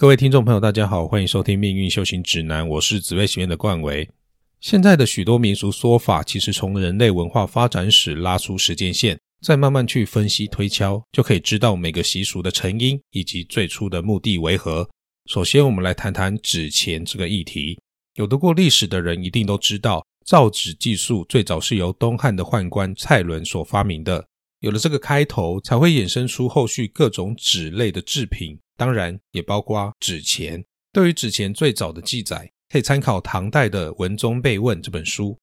各位听众朋友，大家好，欢迎收听《命运修行指南》，我是紫薇学院的冠维。现在的许多民俗说法，其实从人类文化发展史拉出时间线，再慢慢去分析推敲，就可以知道每个习俗的成因以及最初的目的为何。首先，我们来谈谈纸钱这个议题。有读过历史的人一定都知道，造纸技术最早是由东汉的宦官蔡伦所发明的。有了这个开头，才会衍生出后续各种纸类的制品。当然也包括纸钱。对于纸钱最早的记载，可以参考唐代的《文宗备问》这本书。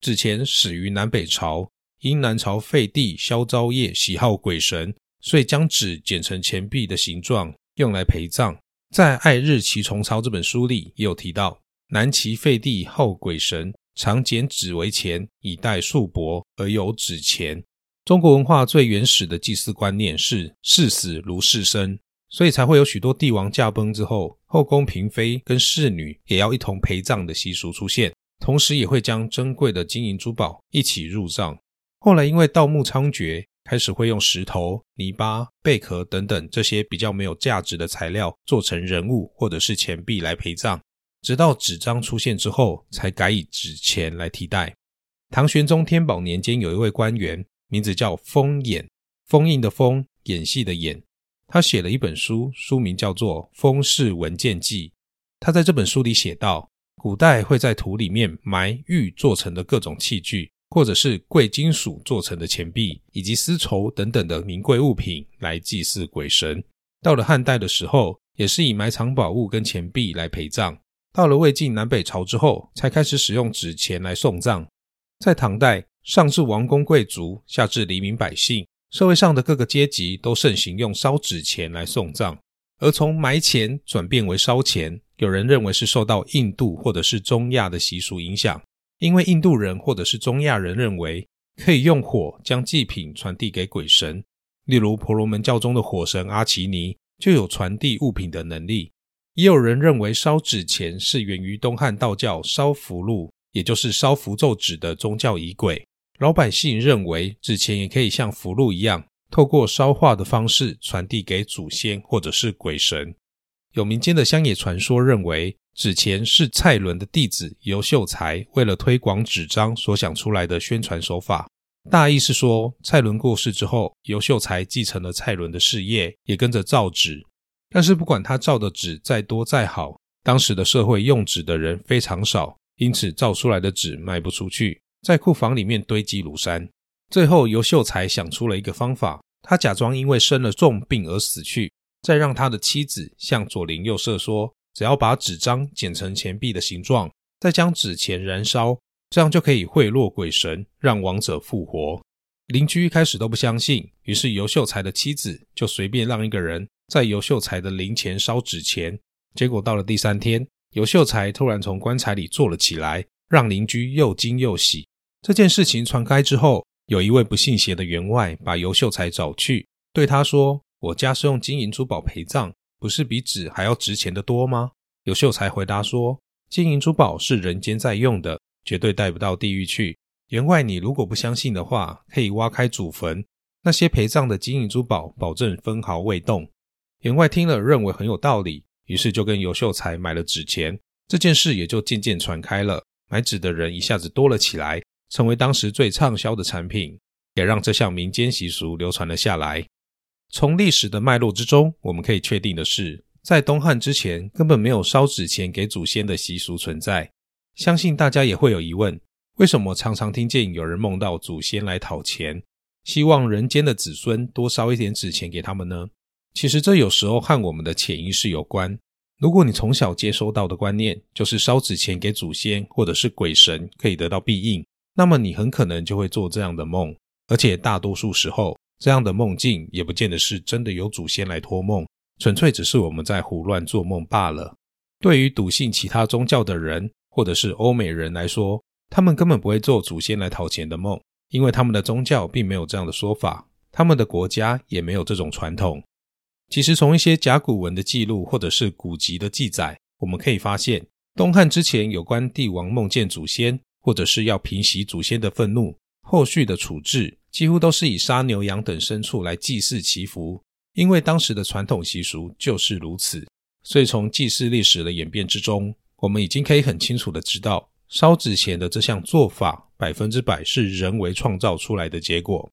纸钱始于南北朝，因南朝废帝萧昭业喜好鬼神，所以将纸剪成钱币的形状，用来陪葬。在《爱日奇重操》这本书里也有提到，南齐废帝好鬼神，常剪纸为钱，以代束帛，而有纸钱。中国文化最原始的祭祀观念是视死如视生。所以才会有许多帝王驾崩之后，后宫嫔妃跟侍女也要一同陪葬的习俗出现，同时也会将珍贵的金银珠宝一起入葬。后来因为盗墓猖獗，开始会用石头、泥巴、贝壳等等这些比较没有价值的材料做成人物或者是钱币来陪葬。直到纸张出现之后，才改以纸钱来替代。唐玄宗天宝年间，有一位官员，名字叫封衍，封印的封，演戏的演。他写了一本书，书名叫做《封氏文件记》。他在这本书里写道，古代会在土里面埋玉做成的各种器具，或者是贵金属做成的钱币，以及丝绸等等的名贵物品来祭祀鬼神。到了汉代的时候，也是以埋藏宝物跟钱币来陪葬。到了魏晋南北朝之后，才开始使用纸钱来送葬。在唐代，上至王公贵族，下至黎民百姓。社会上的各个阶级都盛行用烧纸钱来送葬，而从埋钱转变为烧钱，有人认为是受到印度或者是中亚的习俗影响，因为印度人或者是中亚人认为可以用火将祭品传递给鬼神，例如婆罗门教中的火神阿奇尼就有传递物品的能力。也有人认为烧纸钱是源于东汉道教烧符箓，也就是烧符咒纸的宗教仪轨。老百姓认为纸钱也可以像符箓一样，透过烧化的方式传递给祖先或者是鬼神。有民间的乡野传说认为，纸钱是蔡伦的弟子尤秀才为了推广纸张所想出来的宣传手法。大意是说，蔡伦过世之后，尤秀才继承了蔡伦的事业，也跟着造纸。但是不管他造的纸再多再好，当时的社会用纸的人非常少，因此造出来的纸卖不出去。在库房里面堆积如山，最后尤秀才想出了一个方法，他假装因为生了重病而死去，再让他的妻子向左邻右舍说，只要把纸张剪成钱币的形状，再将纸钱燃烧，这样就可以贿赂鬼神，让亡者复活。邻居一开始都不相信，于是尤秀才的妻子就随便让一个人在尤秀才的灵前烧纸钱，结果到了第三天，尤秀才突然从棺材里坐了起来，让邻居又惊又喜。这件事情传开之后，有一位不信邪的员外把尤秀才找去，对他说：“我家是用金银珠宝陪葬，不是比纸还要值钱的多吗？”尤秀才回答说：“金银珠宝是人间在用的，绝对带不到地狱去。员外，你如果不相信的话，可以挖开祖坟，那些陪葬的金银珠宝，保证分毫未动。”员外听了认为很有道理，于是就跟尤秀才买了纸钱，这件事也就渐渐传开了，买纸的人一下子多了起来。成为当时最畅销的产品，也让这项民间习俗流传了下来。从历史的脉络之中，我们可以确定的是，在东汉之前根本没有烧纸钱给祖先的习俗存在。相信大家也会有疑问：为什么常常听见有人梦到祖先来讨钱，希望人间的子孙多烧一点纸钱给他们呢？其实这有时候和我们的潜意识有关。如果你从小接收到的观念就是烧纸钱给祖先或者是鬼神可以得到庇应。那么你很可能就会做这样的梦，而且大多数时候，这样的梦境也不见得是真的有祖先来托梦，纯粹只是我们在胡乱做梦罢了。对于笃信其他宗教的人，或者是欧美人来说，他们根本不会做祖先来讨钱的梦，因为他们的宗教并没有这样的说法，他们的国家也没有这种传统。其实从一些甲骨文的记录，或者是古籍的记载，我们可以发现，东汉之前有关帝王梦见祖先。或者是要平息祖先的愤怒，后续的处置几乎都是以杀牛羊等牲畜来祭祀祈福，因为当时的传统习俗就是如此。所以从祭祀历史的演变之中，我们已经可以很清楚的知道，烧纸钱的这项做法百分之百是人为创造出来的结果。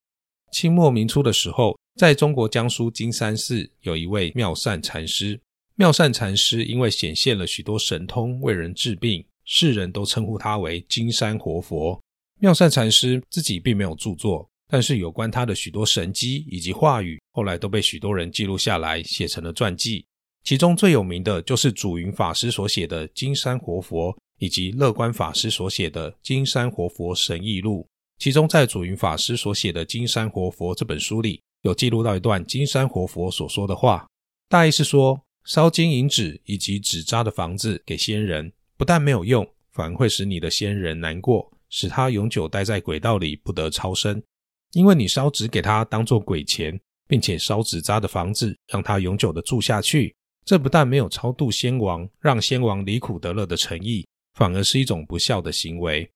清末明初的时候，在中国江苏金山寺有一位妙善禅师。妙善禅师因为显现了许多神通，为人治病，世人都称呼他为金山活佛。妙善禅师自己并没有著作，但是有关他的许多神迹以及话语，后来都被许多人记录下来，写成了传记。其中最有名的就是祖云法师所写的《金山活佛》，以及乐观法师所写的《金山活佛神异录》。其中，在祖云法师所写的《金山活佛》这本书里，有记录到一段金山活佛所说的话，大意是说，烧金银纸以及纸扎的房子给仙人，不但没有用，反而会使你的先人难过，使他永久待在轨道里，不得超生。因为你烧纸给他当做鬼钱，并且烧纸扎的房子让他永久的住下去，这不但没有超度先王，让先王离苦得乐的诚意，反而是一种不孝的行为。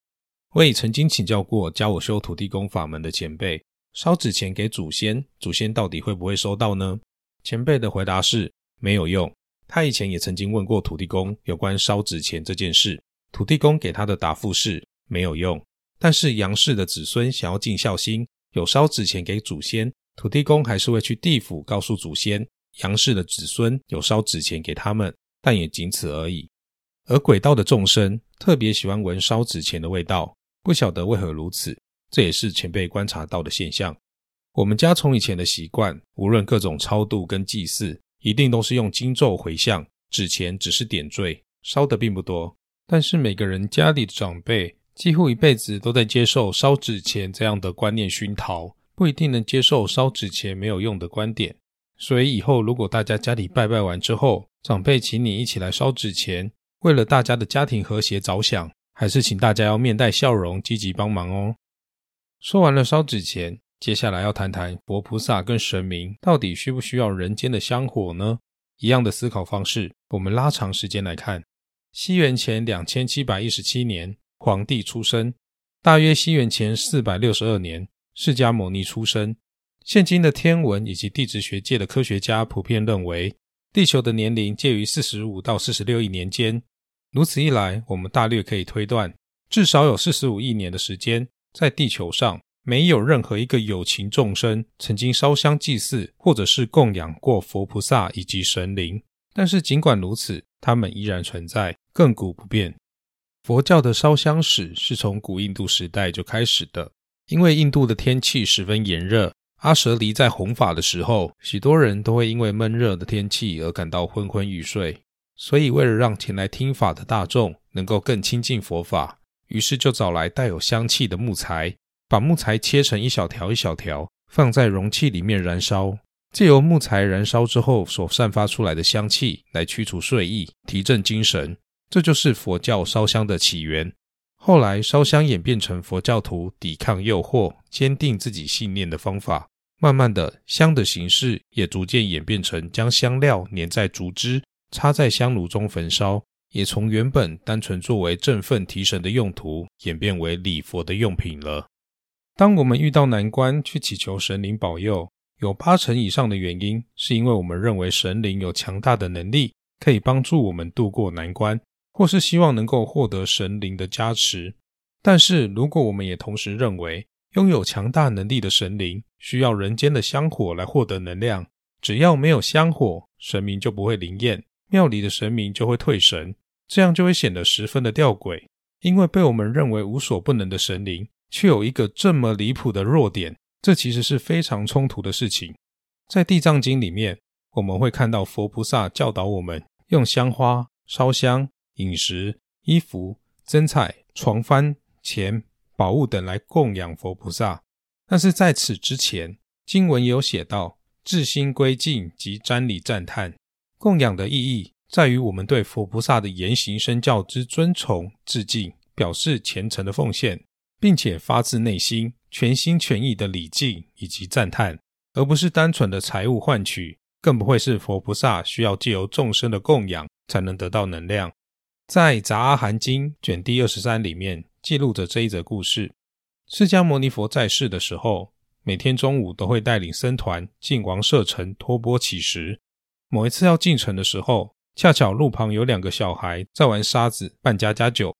我也曾经请教过教我修土地公法门的前辈，烧纸钱给祖先，祖先到底会不会收到呢？前辈的回答是没有用。他以前也曾经问过土地公有关烧纸钱这件事，土地公给他的答复是没有用。但是杨氏的子孙想要尽孝心，有烧纸钱给祖先，土地公还是会去地府告诉祖先，杨氏的子孙有烧纸钱给他们，但也仅此而已。而鬼道的众生特别喜欢闻烧纸钱的味道。不晓得为何如此，这也是前辈观察到的现象。我们家从以前的习惯，无论各种超度跟祭祀，一定都是用经咒回向，纸钱只是点缀，烧的并不多。但是每个人家里的长辈，几乎一辈子都在接受烧纸钱这样的观念熏陶，不一定能接受烧纸钱没有用的观点。所以以后如果大家家里拜拜完之后，长辈请你一起来烧纸钱，为了大家的家庭和谐着想。还是请大家要面带笑容，积极帮忙哦。说完了烧纸钱，接下来要谈谈佛菩萨跟神明到底需不需要人间的香火呢？一样的思考方式，我们拉长时间来看，西元前两千七百一十七年，皇帝出生；大约西元前四百六十二年，释迦牟尼出生。现今的天文以及地质学界的科学家普遍认为，地球的年龄介于四十五到四十六亿年间。如此一来，我们大略可以推断，至少有四十五亿年的时间，在地球上没有任何一个有情众生曾经烧香祭祀，或者是供养过佛菩萨以及神灵。但是尽管如此，他们依然存在，亘古不变。佛教的烧香史是从古印度时代就开始的，因为印度的天气十分炎热，阿舍离在弘法的时候，许多人都会因为闷热的天气而感到昏昏欲睡。所以，为了让前来听法的大众能够更亲近佛法，于是就找来带有香气的木材，把木材切成一小条一小条，放在容器里面燃烧。借由木材燃烧之后所散发出来的香气，来驱除睡意，提振精神。这就是佛教烧香的起源。后来，烧香演变成佛教徒抵抗诱惑、坚定自己信念的方法。慢慢的，香的形式也逐渐演变成将香料粘在竹枝。插在香炉中焚烧，也从原本单纯作为振奋提神的用途，演变为礼佛的用品了。当我们遇到难关去祈求神灵保佑，有八成以上的原因是因为我们认为神灵有强大的能力，可以帮助我们度过难关，或是希望能够获得神灵的加持。但是，如果我们也同时认为拥有强大能力的神灵需要人间的香火来获得能量，只要没有香火，神明就不会灵验。庙里的神明就会退神，这样就会显得十分的吊诡。因为被我们认为无所不能的神灵，却有一个这么离谱的弱点，这其实是非常冲突的事情。在《地藏经》里面，我们会看到佛菩萨教导我们用香花、烧香、饮食、衣服、珍菜、床幡、钱、宝物等来供养佛菩萨。但是在此之前，经文有写到：至心归敬及瞻礼赞叹。供养的意义在于我们对佛菩萨的言行身教之尊崇、致敬，表示虔诚的奉献，并且发自内心、全心全意的礼敬以及赞叹，而不是单纯的财物换取，更不会是佛菩萨需要借由众生的供养才能得到能量。在《杂阿含经》卷第二十三里面记录着这一则故事：释迦牟尼佛在世的时候，每天中午都会带领僧团进王舍城托钵乞食。某一次要进城的时候，恰巧路旁有两个小孩在玩沙子扮家家酒，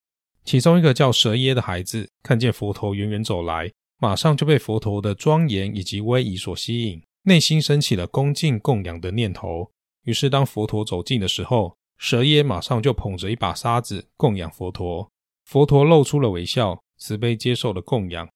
其中一个叫蛇耶的孩子看见佛陀远远走来，马上就被佛陀的庄严以及威仪所吸引，内心升起了恭敬供养的念头。于是当佛陀走近的时候，蛇耶马上就捧着一把沙子供养佛陀。佛陀露出了微笑，慈悲接受了供养。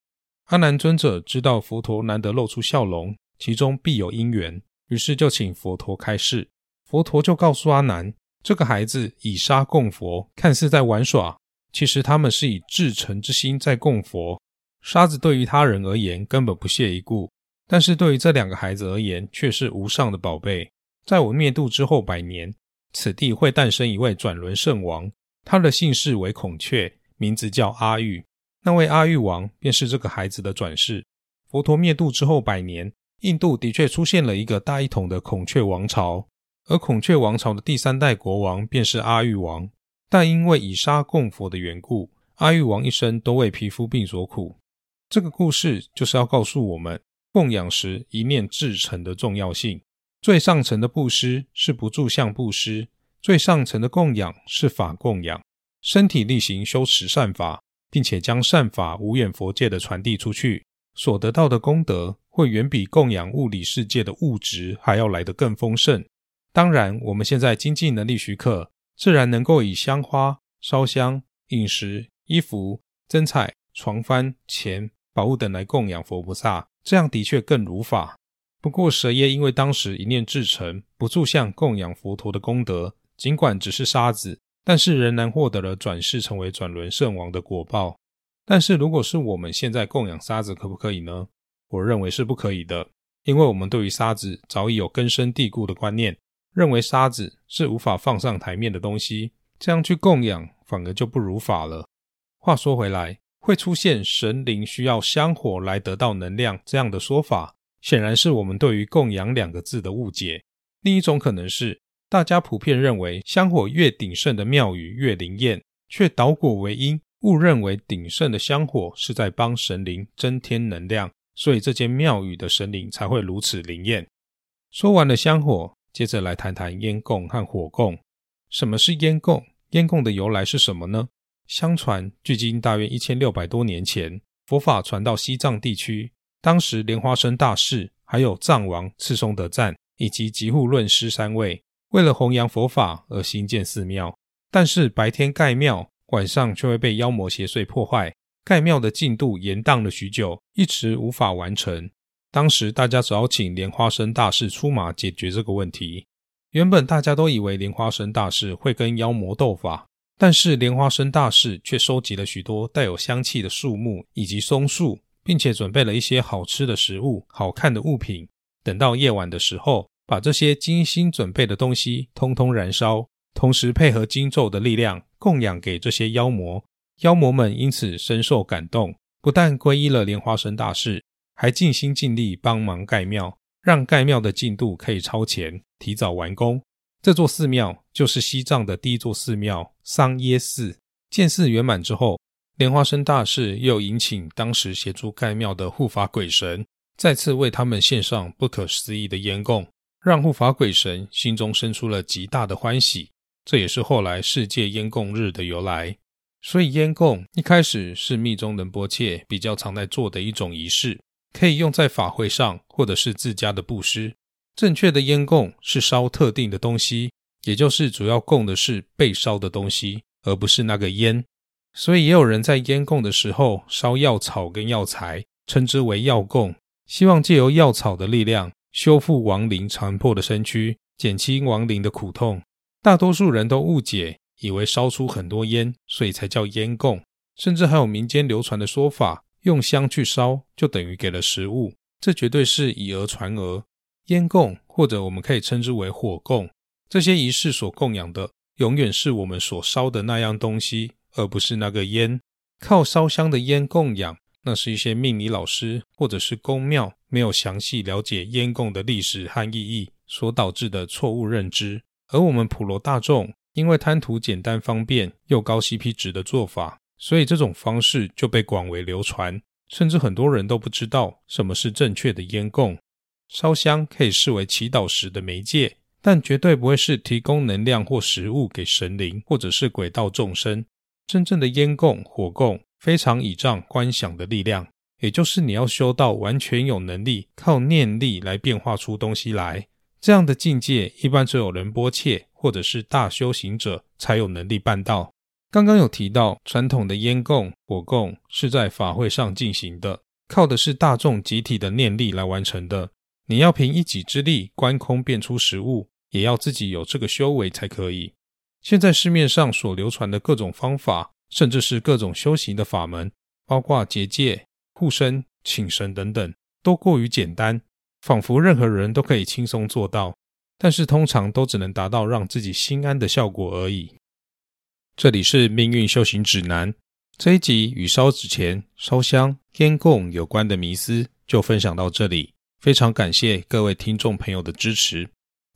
阿难尊者知道佛陀难得露出笑容，其中必有因缘，于是就请佛陀开示。佛陀就告诉阿难，这个孩子以沙供佛，看似在玩耍，其实他们是以至诚之心在供佛。沙子对于他人而言根本不屑一顾，但是对于这两个孩子而言却是无上的宝贝。在我灭度之后百年，此地会诞生一位转轮圣王，他的姓氏为孔雀，名字叫阿育。那位阿育王便是这个孩子的转世。佛陀灭度之后百年，印度的确出现了一个大一统的孔雀王朝。而孔雀王朝的第三代国王便是阿育王，但因为以沙供佛的缘故，阿育王一生都为皮肤病所苦。这个故事就是要告诉我们，供养时一念至诚的重要性。最上层的布施是不住相布施，最上层的供养是法供养。身体力行修持善法，并且将善法无远佛界的传递出去，所得到的功德会远比供养物理世界的物质还要来得更丰盛。当然，我们现在经济能力许可，自然能够以香花、烧香、饮食、衣服、珍彩、床幡、钱、宝物等来供养佛菩萨，这样的确更如法。不过，蛇耶因为当时一念至诚，不住相供养佛陀的功德，尽管只是沙子，但是仍然获得了转世成为转轮圣王的果报。但是，如果是我们现在供养沙子，可不可以呢？我认为是不可以的，因为我们对于沙子早已有根深蒂固的观念。认为沙子是无法放上台面的东西，这样去供养反而就不如法了。话说回来，会出现神灵需要香火来得到能量这样的说法，显然是我们对于供养两个字的误解。另一种可能是，大家普遍认为香火越鼎盛的庙宇越灵验，却倒果为因，误认为鼎盛的香火是在帮神灵增添能量，所以这间庙宇的神灵才会如此灵验。说完了香火。接着来谈谈烟供和火供。什么是烟供？烟供的由来是什么呢？相传，距今大约一千六百多年前，佛法传到西藏地区。当时，莲花生大士、还有藏王赤松德赞以及吉护论师三位，为了弘扬佛法而兴建寺庙。但是白天盖庙，晚上却会被妖魔邪祟破坏，盖庙的进度延宕了许久，一直无法完成。当时大家只好请莲花生大士出马解决这个问题。原本大家都以为莲花生大士会跟妖魔斗法，但是莲花生大士却收集了许多带有香气的树木以及松树，并且准备了一些好吃的食物、好看的物品。等到夜晚的时候，把这些精心准备的东西通通燃烧，同时配合经咒的力量供养给这些妖魔。妖魔们因此深受感动，不但皈依了莲花生大士。还尽心尽力帮忙盖庙，让盖庙的进度可以超前，提早完工。这座寺庙就是西藏的第一座寺庙桑耶寺。建寺圆满之后，莲花生大士又迎请当时协助盖庙的护法鬼神，再次为他们献上不可思议的烟供，让护法鬼神心中生出了极大的欢喜。这也是后来世界烟供日的由来。所以，烟供一开始是密宗仁波切比较常在做的一种仪式。可以用在法会上，或者是自家的布施。正确的烟供是烧特定的东西，也就是主要供的是被烧的东西，而不是那个烟。所以也有人在烟供的时候烧药草跟药材，称之为药供，希望借由药草的力量修复亡灵残破的身躯，减轻亡灵的苦痛。大多数人都误解，以为烧出很多烟，所以才叫烟供。甚至还有民间流传的说法。用香去烧，就等于给了食物，这绝对是以讹传讹。烟供，或者我们可以称之为火供，这些仪式所供养的，永远是我们所烧的那样东西，而不是那个烟。靠烧香的烟供养，那是一些命理老师或者是公庙没有详细了解烟供的历史和意义所导致的错误认知。而我们普罗大众，因为贪图简单方便又高 CP 值的做法。所以这种方式就被广为流传，甚至很多人都不知道什么是正确的烟供。烧香可以视为祈祷时的媒介，但绝对不会是提供能量或食物给神灵或者是鬼道众生。真正的烟供、火供，非常倚仗观想的力量，也就是你要修到完全有能力靠念力来变化出东西来。这样的境界，一般只有仁波切或者是大修行者才有能力办到。刚刚有提到，传统的烟供、火供是在法会上进行的，靠的是大众集体的念力来完成的。你要凭一己之力观空变出实物，也要自己有这个修为才可以。现在市面上所流传的各种方法，甚至是各种修行的法门，包括结界、护身、请神等等，都过于简单，仿佛任何人都可以轻松做到，但是通常都只能达到让自己心安的效果而已。这里是命运修行指南这一集与烧纸钱、烧香、烟供有关的迷思就分享到这里。非常感谢各位听众朋友的支持。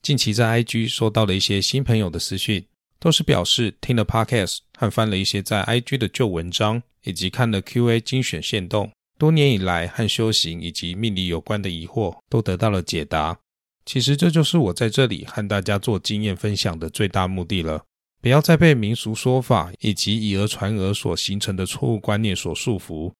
近期在 IG 收到了一些新朋友的私讯，都是表示听了 Podcast 和翻了一些在 IG 的旧文章，以及看了 QA 精选线动，多年以来和修行以及命理有关的疑惑都得到了解答。其实这就是我在这里和大家做经验分享的最大目的了。不要再被民俗说法以及以讹传讹所形成的错误观念所束缚。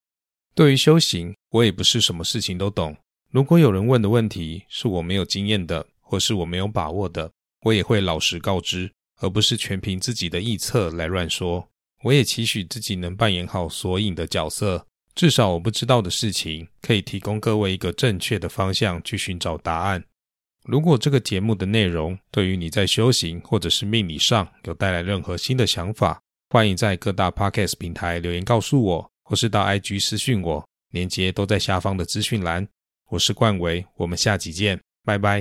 对于修行，我也不是什么事情都懂。如果有人问的问题是我没有经验的，或是我没有把握的，我也会老实告知，而不是全凭自己的臆测来乱说。我也期许自己能扮演好索引的角色，至少我不知道的事情，可以提供各位一个正确的方向去寻找答案。如果这个节目的内容对于你在修行或者是命理上有带来任何新的想法，欢迎在各大 podcast 平台留言告诉我，或是到 IG 私讯我，链接都在下方的资讯栏。我是冠维，我们下集见，拜拜。